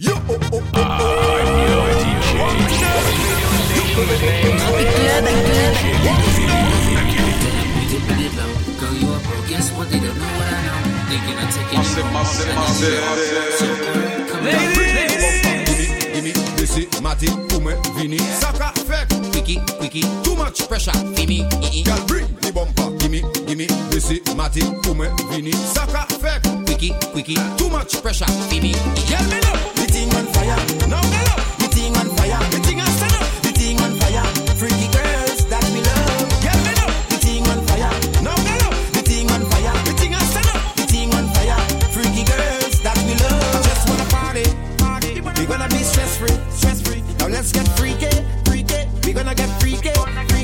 You, oh, oh, a pro. Guess what? They don't know what I know. They gonna take it. Massive, massive, massive. Ladies, gimme, gimme, girl, bring the bumper, gimme, gimme. Mese mate pou mwen vini Saka fek Wiki, wiki Too much pressure Fini Yel me nou The thing on fire. Now me nou The thing on fire. The thing on fire, up The thing on fire. Freaky girls that we love. Yel me nou The thing on fire. Now me nou The thing on fire. The thing on fire, up The thing on fire. Freaky girls that we love. Just wanna party Party. We gonna be stress free Stress free Now let's get freaky Freaky. We gonna get freaky Freaky.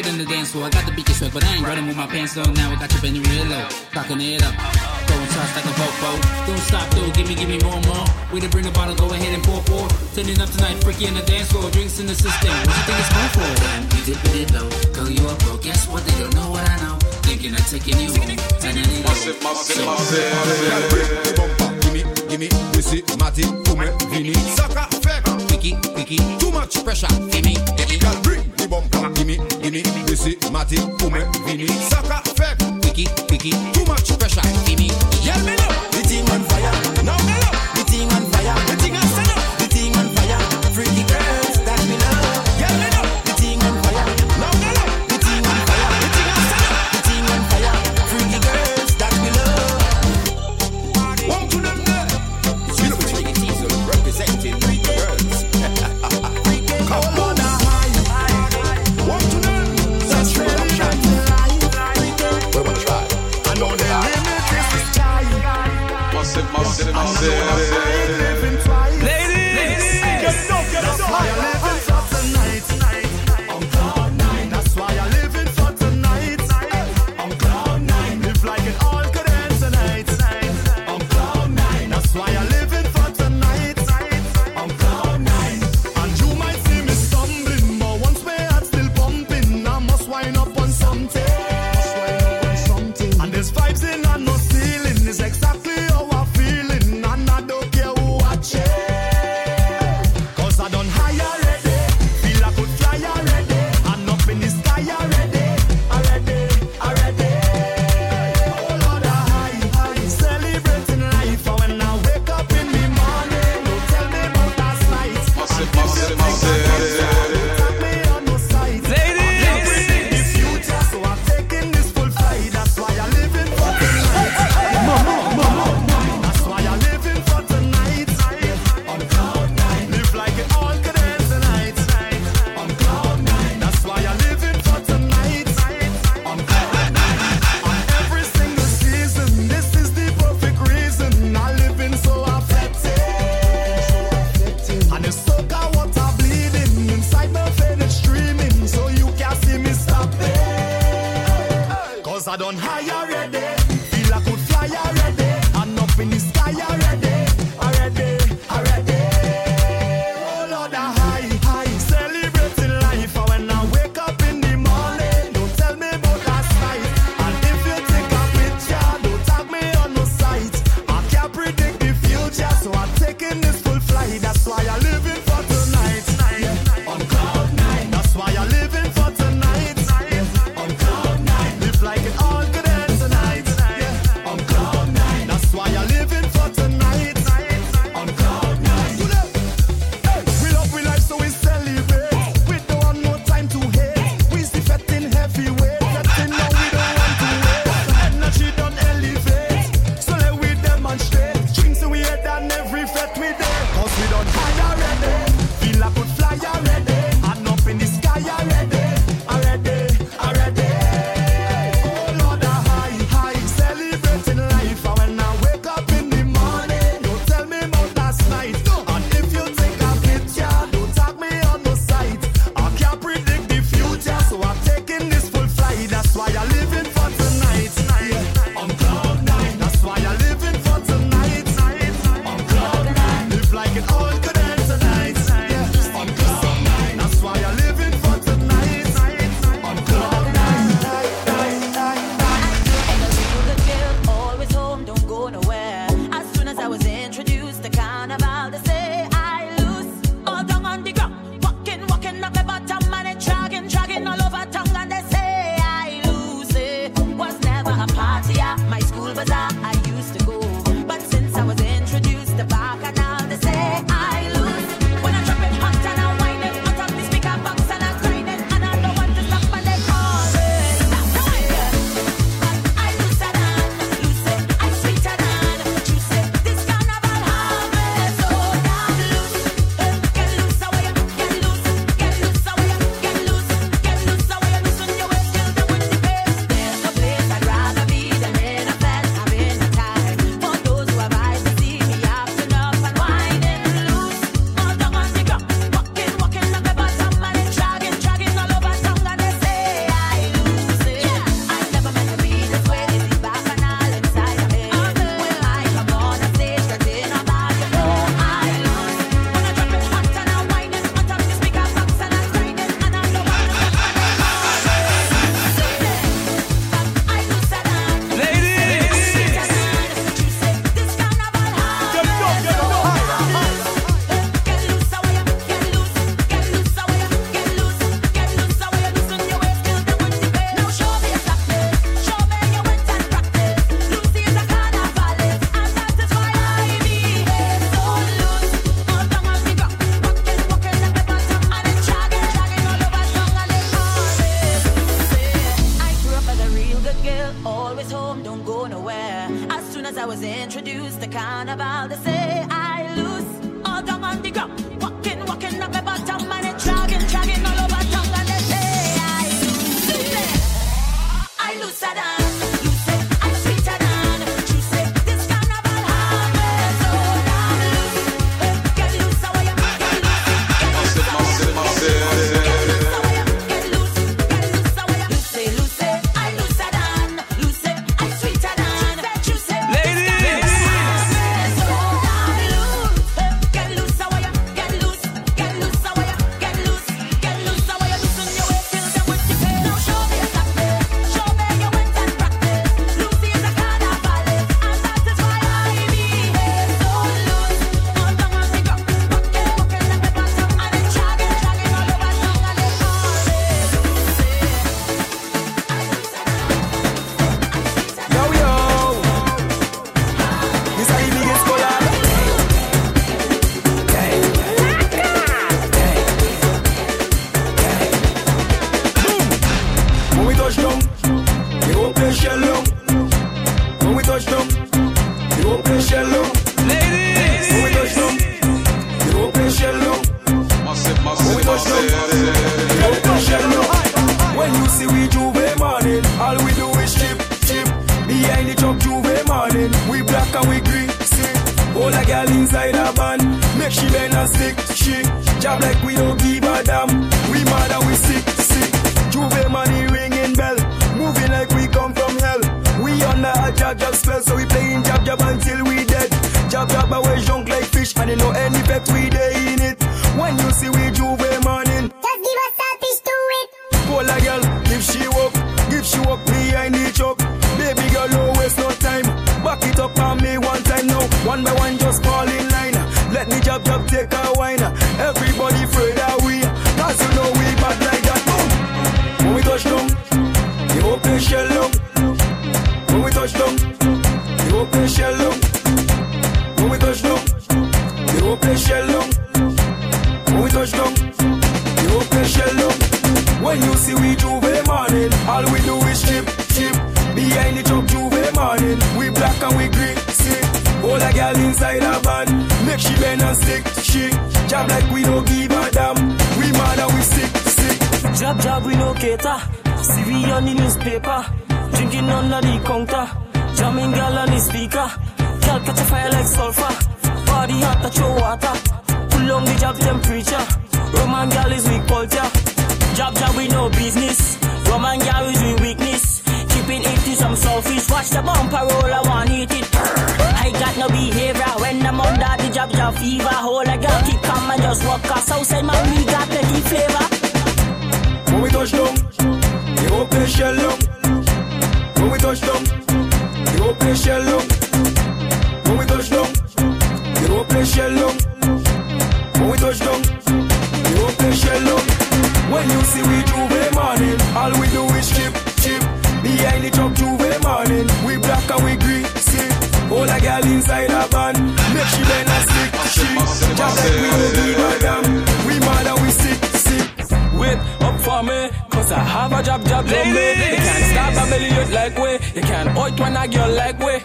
naked in the dance floor. I got the beaky sweat, but I ain't running with my pants low. Now I got you bending real low, cocking it up. Throwing shots like a Volvo. Don't stop though, give me, give me more, more. Way to bring the bottle, go ahead and pour, pour. Turning up tonight, freaky in the dance floor. Drinks in the system, what you think it's going for? Damn, you dipping it low, girl you a pro. Guess what, they don't know what I know. Thinking of taking you home, and I need massive, massive. Gimme, gimme, missy, matty, fume, vini. Sucker, fake, picky, picky. Too much pressure, gimme, gimme. Pisi, mati, koume, vini Saka, fek, wiki, wiki Too much pressure, ini Yelmen on high. A band. Make she bend and stick. She job like we don't give a damn. We mad and we sick, sick. J'ouvert money ringing bell. Moving like we come from hell. We under a jab jab spell, so we playing jab jab until we dead. Jab jab away junk like fish, and you know any effect we day in it. When you see we J'ouvert morning, Just give us a selfish to it. Pull a girl, if she walk, if she walk behind the choke. Baby girl, no waste no time. Back it up on me one time now. One by one, just jab jab take a wine. Everybody afraid that we, cause you know we bad like that. Boom. When we touch down, the open shell down. When we touch down, the open shell down. When we touch down, the open shell down. When we touch down, the open shell down. When you see we J'ouvert morning, all we she bend and stick, she Jab like we don't give a damn. We mad and we sick, sick. Jab jab we no cater. See we on the newspaper. Drinking under the counter. Jamming girl on the speaker. Girl catch a fire like sulfur. Body hot touch your water. Pull on the jab temperature. Roman girl is weak culture. Jab jab we no business. Roman girl is we weakness. Keeping it to some selfish. Watch the bumper roll, I want eat it. Jab jab fever. Hold a girl keep calm and just walk us outside. Man, we got plenty flavor. When we touch down, the open shell down. When we touch down, I a job job on me. You can't stop a belly out like way. You can't out when a girl like way.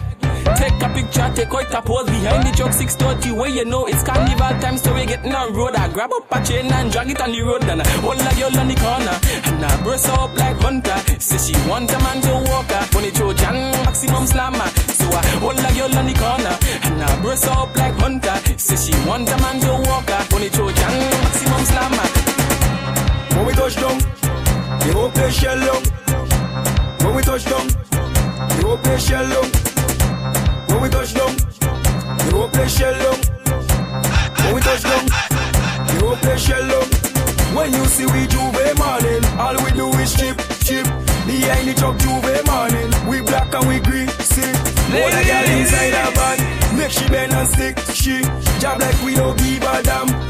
Take a picture, take out a pose behind the truck 630 where you know it's carnival time, so we getting on road. I grab up a chain and drag it on the road, and I hold a girl on the corner, and I burst up like hunter. Say she want a man to walk her, when it Trojan maximum slammer. So I hold a girl on the corner, and I burst up like hunter. Say she want a man to walk her, when it Trojan maximum slammer. When we touch down, the whole place shell down. When we touch down, the whole place shell down. When we touch down, the whole place shell down. When we touch down, the whole place shell down. When you see we J'ouvert morning, all we do is chip, chip. Behind the truck J'ouvert morning, we black and we green, sick. All the girl inside a band, make she bend and stick, she. Job like we don't give a damn.